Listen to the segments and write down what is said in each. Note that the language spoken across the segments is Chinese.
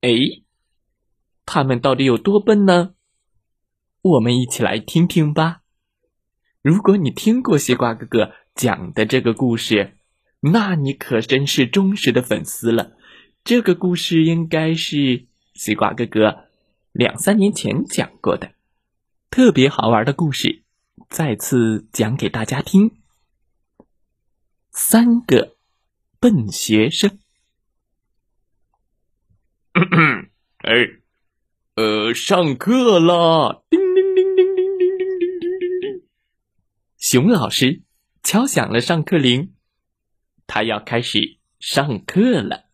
哎，他们到底有多笨呢？我们一起来听听吧。如果你听过西瓜哥哥讲的这个故事，那你可真是忠实的粉丝了。这个故事应该是西瓜哥哥两三年前讲过的，特别好玩的故事，再次讲给大家听。三个笨学生。哎，呃，上课啦！叮铃铃铃铃铃铃铃铃铃。熊老师敲响了上课铃，他要开始上课了。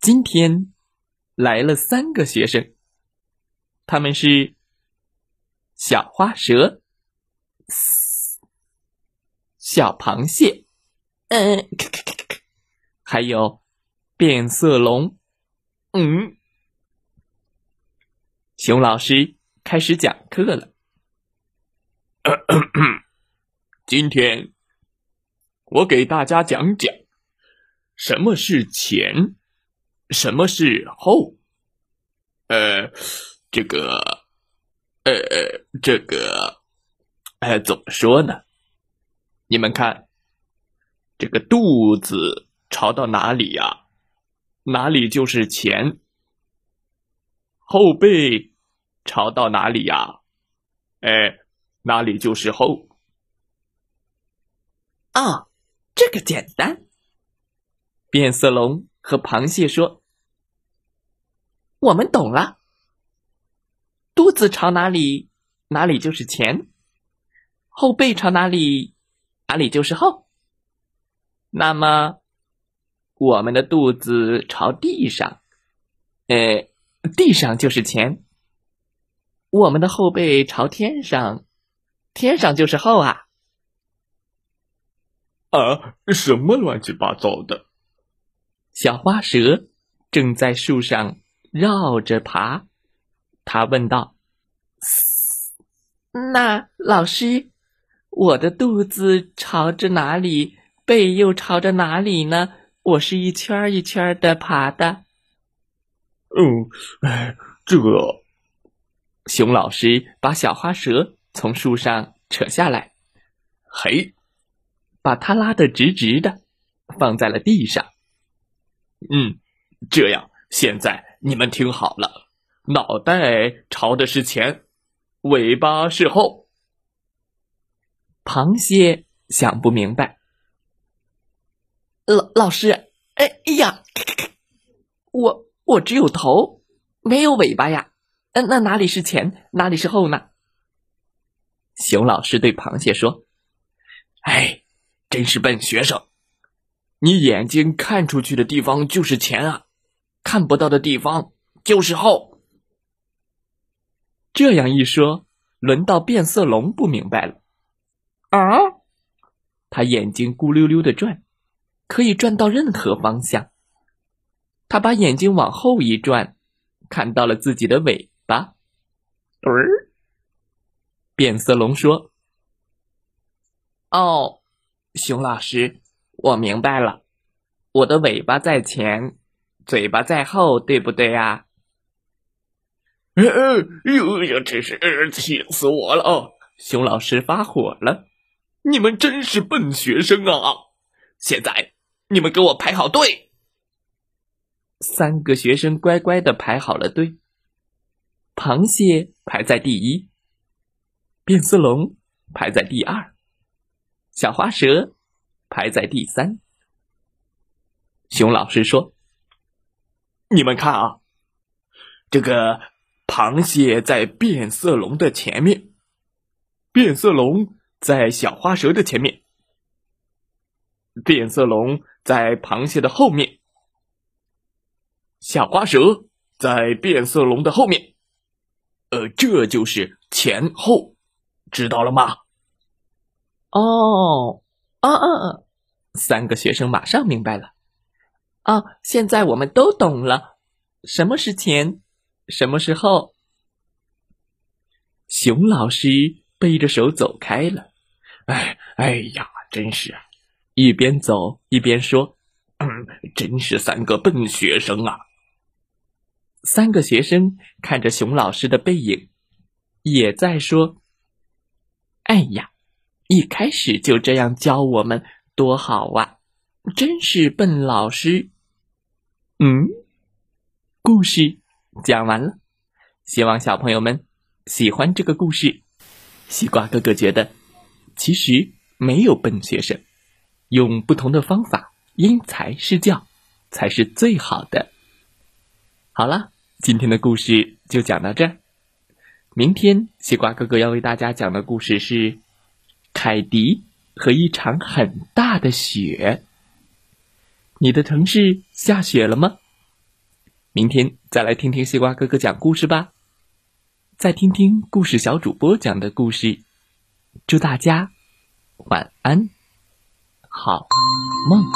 今天来了三个学生，他们是小花蛇、小螃蟹，嗯，还有。变色龙，嗯，熊老师开始讲课了。今天我给大家讲讲什么是前，什么是后。呃，这个，呃，这个，呃，怎么说呢？你们看，这个肚子朝到哪里呀？哪里就是前，后背朝到哪里呀？哎，哪里就是后。啊，这个简单。变色龙和螃蟹说：“我们懂了。肚子朝哪里，哪里就是前；后背朝哪里，哪里就是后。那么。”我们的肚子朝地上，呃，地上就是前。我们的后背朝天上，天上就是后啊。啊，什么乱七八糟的！小花蛇正在树上绕着爬，他问道：“那老师，我的肚子朝着哪里，背又朝着哪里呢？”我是一圈一圈的爬的。嗯，哎，这个熊老师把小花蛇从树上扯下来，嘿，把它拉得直直的，放在了地上。嗯，这样，现在你们听好了，脑袋朝的是前，尾巴是后。螃蟹想不明白。老老师，哎哎呀，我我只有头，没有尾巴呀。嗯，那哪里是前，哪里是后呢？熊老师对螃蟹说：“哎，真是笨学生，你眼睛看出去的地方就是前啊，看不到的地方就是后。”这样一说，轮到变色龙不明白了。啊，他眼睛咕溜溜的转。可以转到任何方向。他把眼睛往后一转，看到了自己的尾巴。儿，变色龙说：“哦，熊老师，我明白了，我的尾巴在前，嘴巴在后，对不对呀？”呃呃，哟呀，真是气死我了！哦，熊老师发火了：“你们真是笨学生啊！现在。”你们给我排好队。三个学生乖乖的排好了队。螃蟹排在第一，变色龙排在第二，小花蛇排在第三。熊老师说：“你们看啊，这个螃蟹在变色龙的前面，变色龙在小花蛇的前面，变色龙。”在螃蟹的后面，小花蛇在变色龙的后面。呃，这就是前后，知道了吗？哦，啊啊啊！三个学生马上明白了。啊，现在我们都懂了，什么是前，什么是后。熊老师背着手走开了。哎，哎呀，真是，一边走一边说：“嗯，真是三个笨学生啊。”三个学生看着熊老师的背影，也在说：“哎呀，一开始就这样教我们，多好啊！真是笨老师。”嗯，故事讲完了，希望小朋友们喜欢这个故事。西瓜哥哥觉得，其实没有笨学生，用不同的方法因材施教，才是最好的。好了。今天的故事就讲到这儿。明天西瓜哥哥要为大家讲的故事是《凯迪和一场很大的雪》。你的城市下雪了吗？明天再来听听西瓜哥哥讲故事吧。再听听故事小主播讲的故事。祝大家晚安，好梦。